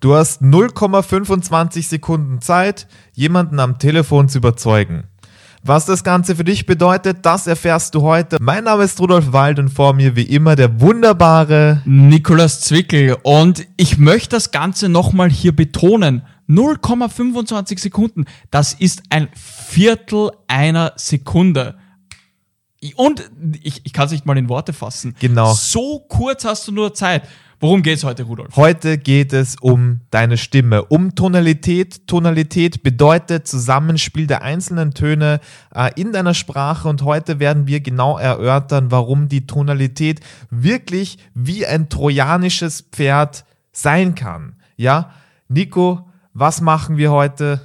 Du hast 0,25 Sekunden Zeit, jemanden am Telefon zu überzeugen. Was das Ganze für dich bedeutet, das erfährst du heute. Mein Name ist Rudolf Wald und vor mir wie immer der wunderbare Nikolas Zwickel. Und ich möchte das Ganze nochmal hier betonen. 0,25 Sekunden, das ist ein Viertel einer Sekunde. Und ich, ich kann es nicht mal in Worte fassen. Genau. So kurz hast du nur Zeit. Worum geht es heute, Rudolf? Heute geht es um deine Stimme, um Tonalität. Tonalität bedeutet Zusammenspiel der einzelnen Töne äh, in deiner Sprache und heute werden wir genau erörtern, warum die Tonalität wirklich wie ein trojanisches Pferd sein kann. Ja, Nico, was machen wir heute?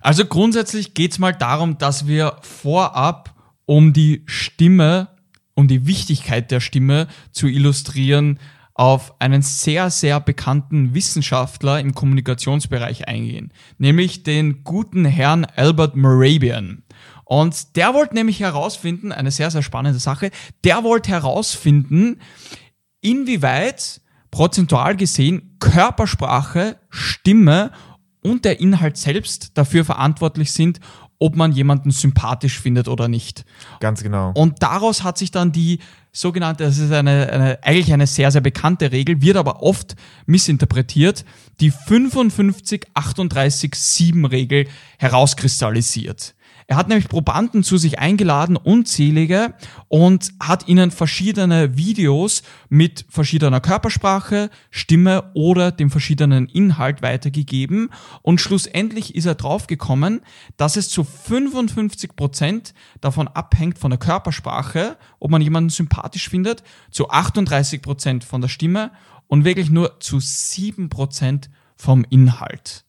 Also grundsätzlich geht es mal darum, dass wir vorab, um die Stimme, um die Wichtigkeit der Stimme zu illustrieren, auf einen sehr, sehr bekannten Wissenschaftler im Kommunikationsbereich eingehen, nämlich den guten Herrn Albert Morabian. Und der wollte nämlich herausfinden, eine sehr, sehr spannende Sache, der wollte herausfinden, inwieweit prozentual gesehen Körpersprache, Stimme und der Inhalt selbst dafür verantwortlich sind, ob man jemanden sympathisch findet oder nicht. Ganz genau. Und daraus hat sich dann die sogenannte, das ist eine, eine, eigentlich eine sehr, sehr bekannte Regel, wird aber oft missinterpretiert, die 55-38-7-Regel herauskristallisiert. Er hat nämlich Probanden zu sich eingeladen, unzählige, und hat ihnen verschiedene Videos mit verschiedener Körpersprache, Stimme oder dem verschiedenen Inhalt weitergegeben. Und schlussendlich ist er draufgekommen, dass es zu 55 Prozent davon abhängt von der Körpersprache, ob man jemanden sympathisch findet, zu 38 Prozent von der Stimme und wirklich nur zu 7 Prozent vom Inhalt.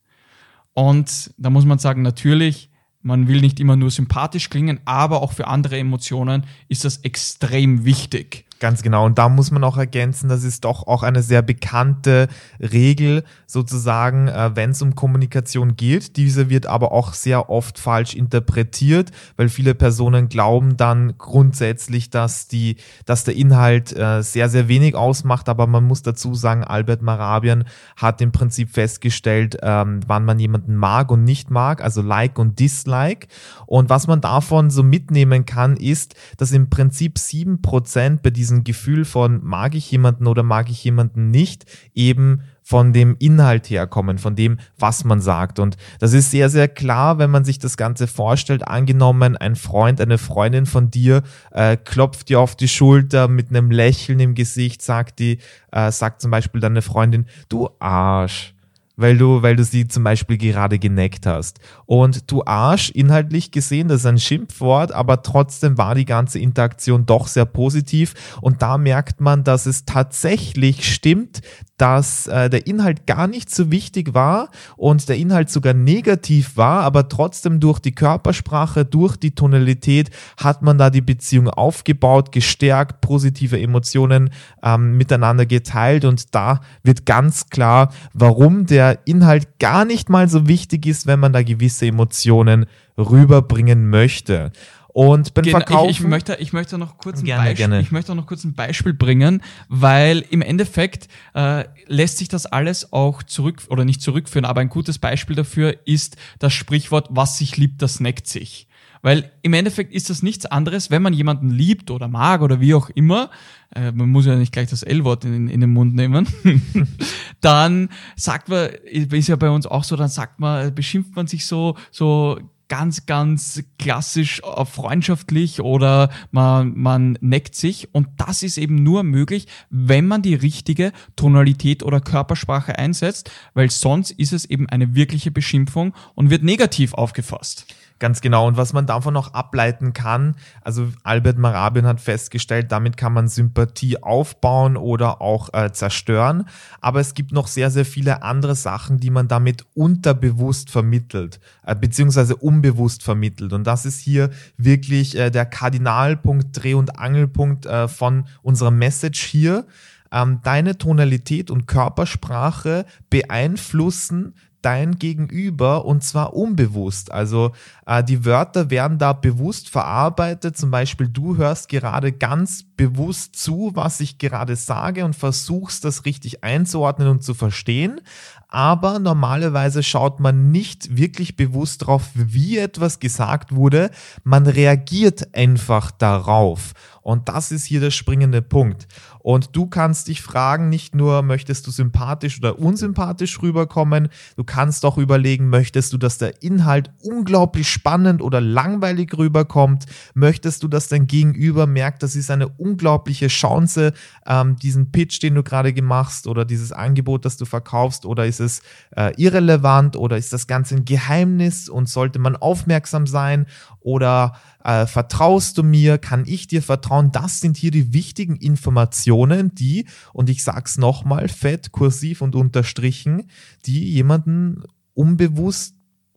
Und da muss man sagen, natürlich, man will nicht immer nur sympathisch klingen, aber auch für andere Emotionen ist das extrem wichtig. Ganz genau. Und da muss man auch ergänzen, das ist doch auch eine sehr bekannte Regel, sozusagen, äh, wenn es um Kommunikation geht. Diese wird aber auch sehr oft falsch interpretiert, weil viele Personen glauben dann grundsätzlich, dass die, dass der Inhalt äh, sehr, sehr wenig ausmacht. Aber man muss dazu sagen, Albert Marabian hat im Prinzip festgestellt, ähm, wann man jemanden mag und nicht mag, also Like und Dislike. Und was man davon so mitnehmen kann, ist, dass im Prinzip sieben Prozent bei diesem Gefühl von mag ich jemanden oder mag ich jemanden nicht eben von dem Inhalt herkommen, von dem, was man sagt. Und das ist sehr, sehr klar, wenn man sich das Ganze vorstellt. Angenommen, ein Freund, eine Freundin von dir äh, klopft dir auf die Schulter mit einem Lächeln im Gesicht, sagt die, äh, sagt zum Beispiel deine Freundin, du Arsch weil du, weil du sie zum Beispiel gerade geneckt hast. Und du Arsch, inhaltlich gesehen, das ist ein Schimpfwort, aber trotzdem war die ganze Interaktion doch sehr positiv. Und da merkt man, dass es tatsächlich stimmt, dass äh, der Inhalt gar nicht so wichtig war und der Inhalt sogar negativ war, aber trotzdem durch die Körpersprache, durch die Tonalität hat man da die Beziehung aufgebaut, gestärkt, positive Emotionen ähm, miteinander geteilt und da wird ganz klar, warum der Inhalt gar nicht mal so wichtig ist, wenn man da gewisse Emotionen rüberbringen möchte. Und beim Genau, Verkaufen. Ich, ich, möchte, ich möchte noch kurz ein Gerne, Beispiel, gerne. ich möchte noch kurz ein Beispiel bringen, weil im Endeffekt äh, lässt sich das alles auch zurück oder nicht zurückführen, aber ein gutes Beispiel dafür ist das Sprichwort, was sich liebt, das neckt sich. Weil im Endeffekt ist das nichts anderes, wenn man jemanden liebt oder mag oder wie auch immer, äh, man muss ja nicht gleich das L-Wort in, in den Mund nehmen, dann sagt man, ist ja bei uns auch so, dann sagt man, beschimpft man sich so, so ganz, ganz klassisch äh, freundschaftlich oder man, man neckt sich. Und das ist eben nur möglich, wenn man die richtige Tonalität oder Körpersprache einsetzt, weil sonst ist es eben eine wirkliche Beschimpfung und wird negativ aufgefasst. Ganz genau. Und was man davon noch ableiten kann, also Albert Marabian hat festgestellt, damit kann man Sympathie aufbauen oder auch äh, zerstören. Aber es gibt noch sehr, sehr viele andere Sachen, die man damit unterbewusst vermittelt, äh, beziehungsweise unbewusst vermittelt. Und das ist hier wirklich äh, der Kardinalpunkt, Dreh- und Angelpunkt äh, von unserer Message hier. Ähm, deine Tonalität und Körpersprache beeinflussen dein Gegenüber und zwar unbewusst. Also äh, die Wörter werden da bewusst verarbeitet. Zum Beispiel, du hörst gerade ganz bewusst zu, was ich gerade sage und versuchst das richtig einzuordnen und zu verstehen. Aber normalerweise schaut man nicht wirklich bewusst darauf, wie etwas gesagt wurde. Man reagiert einfach darauf. Und das ist hier der springende Punkt. Und du kannst dich fragen, nicht nur möchtest du sympathisch oder unsympathisch rüberkommen, du kannst auch überlegen, möchtest du, dass der Inhalt unglaublich spannend oder langweilig rüberkommt? Möchtest du, dass dein Gegenüber merkt, das ist eine unglaubliche Chance, ähm, diesen Pitch, den du gerade gemacht hast oder dieses Angebot, das du verkaufst, oder ist es äh, irrelevant oder ist das Ganze ein Geheimnis und sollte man aufmerksam sein oder äh, vertraust du mir, kann ich dir vertrauen? Das sind hier die wichtigen Informationen, die, und ich sag's nochmal, fett, kursiv und unterstrichen, die jemanden unbewusst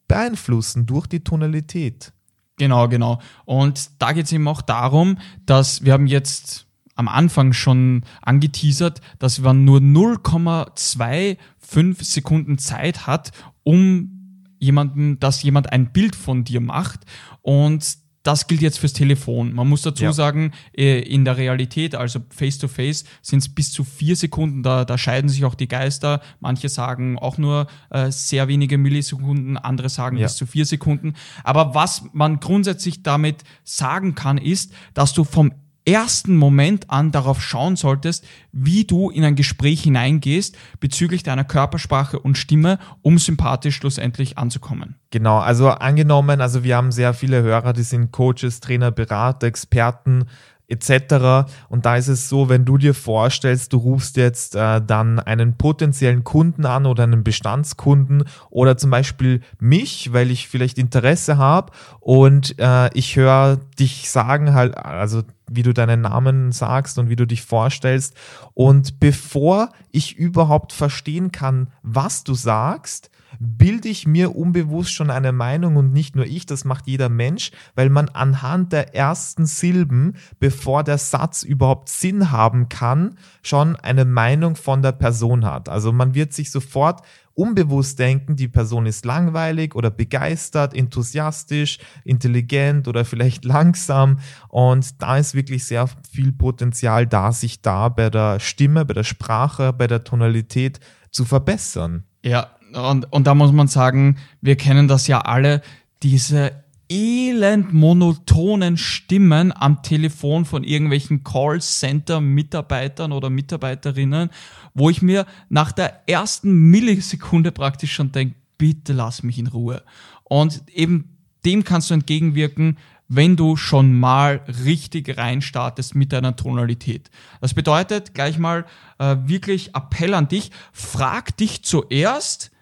beeinflussen durch die Tonalität. Genau, genau. Und da geht es eben auch darum, dass wir haben jetzt am Anfang schon angeteasert, dass man nur 0,25 Sekunden Zeit hat, um jemanden, dass jemand ein Bild von dir macht. Und das gilt jetzt fürs Telefon. Man muss dazu ja. sagen, äh, in der Realität, also face-to-face, sind es bis zu vier Sekunden. Da, da scheiden sich auch die Geister. Manche sagen auch nur äh, sehr wenige Millisekunden, andere sagen ja. bis zu vier Sekunden. Aber was man grundsätzlich damit sagen kann, ist, dass du vom ersten Moment an darauf schauen solltest, wie du in ein Gespräch hineingehst bezüglich deiner Körpersprache und Stimme, um sympathisch schlussendlich anzukommen. Genau, also angenommen, also wir haben sehr viele Hörer, die sind Coaches, Trainer, Berater, Experten, etc. Und da ist es so, wenn du dir vorstellst, du rufst jetzt äh, dann einen potenziellen Kunden an oder einen Bestandskunden oder zum Beispiel mich, weil ich vielleicht Interesse habe und äh, ich höre dich sagen halt, also wie du deinen Namen sagst und wie du dich vorstellst. Und bevor ich überhaupt verstehen kann, was du sagst, bilde ich mir unbewusst schon eine Meinung und nicht nur ich, das macht jeder Mensch, weil man anhand der ersten Silben, bevor der Satz überhaupt Sinn haben kann, schon eine Meinung von der Person hat. Also man wird sich sofort unbewusst denken, die Person ist langweilig oder begeistert, enthusiastisch, intelligent oder vielleicht langsam. Und da ist wirklich sehr viel Potenzial da, sich da bei der Stimme, bei der Sprache, bei der Tonalität zu verbessern. Ja, und, und da muss man sagen, wir kennen das ja alle, diese elend monotonen Stimmen am Telefon von irgendwelchen Callcenter-Mitarbeitern oder Mitarbeiterinnen, wo ich mir nach der ersten Millisekunde praktisch schon denke, bitte lass mich in Ruhe. Und eben dem kannst du entgegenwirken, wenn du schon mal richtig reinstartest mit deiner Tonalität. Das bedeutet gleich mal äh, wirklich Appell an dich, frag dich zuerst,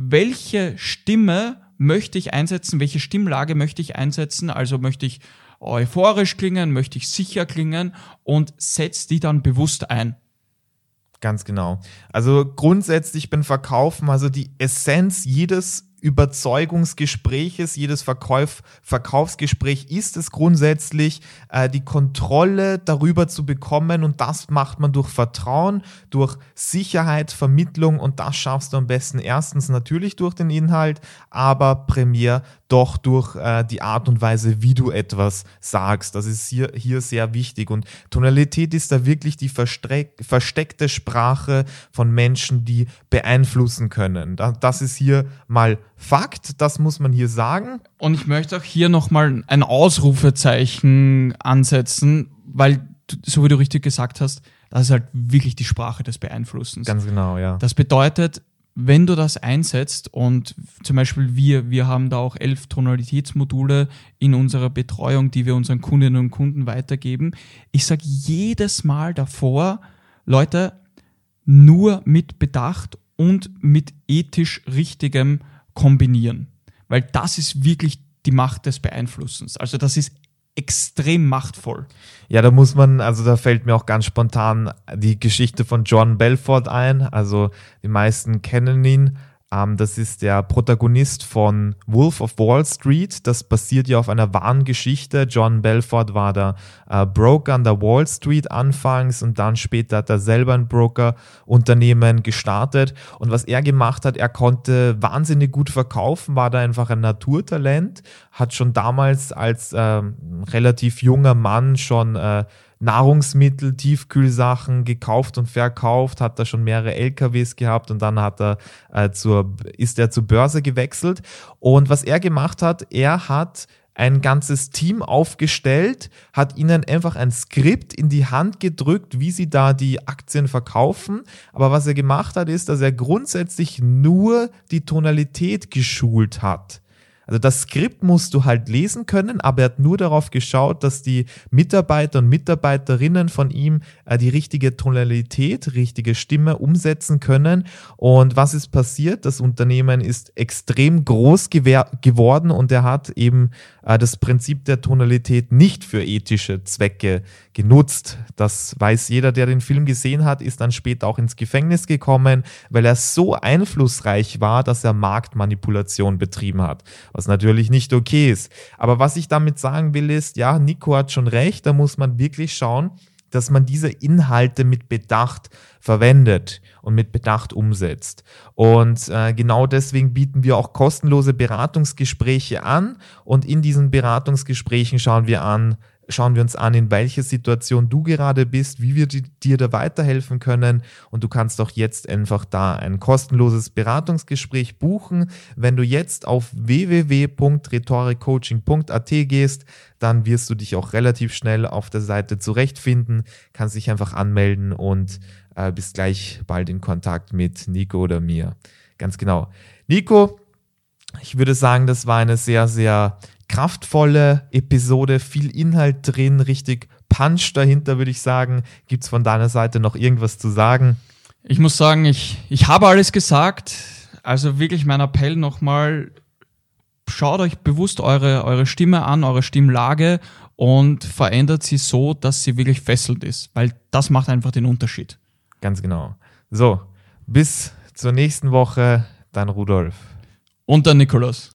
welche Stimme möchte ich einsetzen, welche Stimmlage möchte ich einsetzen, also möchte ich euphorisch klingen, möchte ich sicher klingen und setz die dann bewusst ein. Ganz genau. Also grundsätzlich beim Verkaufen, also die Essenz jedes Überzeugungsgespräches, jedes Verkauf, Verkaufsgespräch ist es grundsätzlich, äh, die Kontrolle darüber zu bekommen und das macht man durch Vertrauen, durch Sicherheit, Vermittlung und das schaffst du am besten erstens natürlich durch den Inhalt, aber primär doch durch äh, die Art und Weise, wie du etwas sagst. Das ist hier, hier sehr wichtig und Tonalität ist da wirklich die versteckte Sprache von Menschen, die beeinflussen können. Das ist hier mal Fakt, das muss man hier sagen. Und ich möchte auch hier nochmal ein Ausrufezeichen ansetzen, weil, so wie du richtig gesagt hast, das ist halt wirklich die Sprache des Beeinflussens. Ganz genau, ja. Das bedeutet, wenn du das einsetzt und zum Beispiel wir, wir haben da auch elf Tonalitätsmodule in unserer Betreuung, die wir unseren Kundinnen und Kunden weitergeben. Ich sage jedes Mal davor, Leute, nur mit Bedacht und mit ethisch richtigem kombinieren. Weil das ist wirklich die Macht des Beeinflussens. Also das ist extrem machtvoll. Ja, da muss man, also da fällt mir auch ganz spontan die Geschichte von John Belfort ein. Also die meisten kennen ihn. Ähm, das ist der Protagonist von Wolf of Wall Street. Das basiert ja auf einer wahren Geschichte. John Belfort war der äh, Broker an der Wall Street anfangs und dann später hat er selber ein Broker-Unternehmen gestartet. Und was er gemacht hat, er konnte wahnsinnig gut verkaufen, war da einfach ein Naturtalent, hat schon damals als äh, relativ junger Mann schon äh, Nahrungsmittel, Tiefkühlsachen gekauft und verkauft, hat da schon mehrere LKWs gehabt und dann hat er äh, zur, ist er zur Börse gewechselt. Und was er gemacht hat, er hat ein ganzes Team aufgestellt, hat ihnen einfach ein Skript in die Hand gedrückt, wie sie da die Aktien verkaufen. Aber was er gemacht hat, ist, dass er grundsätzlich nur die Tonalität geschult hat. Also das Skript musst du halt lesen können, aber er hat nur darauf geschaut, dass die Mitarbeiter und Mitarbeiterinnen von ihm äh, die richtige Tonalität, richtige Stimme umsetzen können. Und was ist passiert? Das Unternehmen ist extrem groß geworden und er hat eben äh, das Prinzip der Tonalität nicht für ethische Zwecke genutzt. Das weiß jeder, der den Film gesehen hat, ist dann später auch ins Gefängnis gekommen, weil er so einflussreich war, dass er Marktmanipulation betrieben hat was natürlich nicht okay ist. Aber was ich damit sagen will, ist, ja, Nico hat schon recht, da muss man wirklich schauen, dass man diese Inhalte mit Bedacht verwendet und mit Bedacht umsetzt. Und äh, genau deswegen bieten wir auch kostenlose Beratungsgespräche an und in diesen Beratungsgesprächen schauen wir an, schauen wir uns an, in welcher Situation du gerade bist, wie wir dir da weiterhelfen können. Und du kannst auch jetzt einfach da ein kostenloses Beratungsgespräch buchen. Wenn du jetzt auf www.rhetorikcoaching.at gehst, dann wirst du dich auch relativ schnell auf der Seite zurechtfinden, kannst dich einfach anmelden und äh, bist gleich bald in Kontakt mit Nico oder mir. Ganz genau. Nico, ich würde sagen, das war eine sehr, sehr kraftvolle Episode, viel Inhalt drin, richtig Punch dahinter, würde ich sagen. Gibt es von deiner Seite noch irgendwas zu sagen? Ich muss sagen, ich, ich habe alles gesagt. Also wirklich mein Appell nochmal, schaut euch bewusst eure, eure Stimme an, eure Stimmlage und verändert sie so, dass sie wirklich fesselnd ist, weil das macht einfach den Unterschied. Ganz genau. So, bis zur nächsten Woche, dein Rudolf. Und der Nikolaus.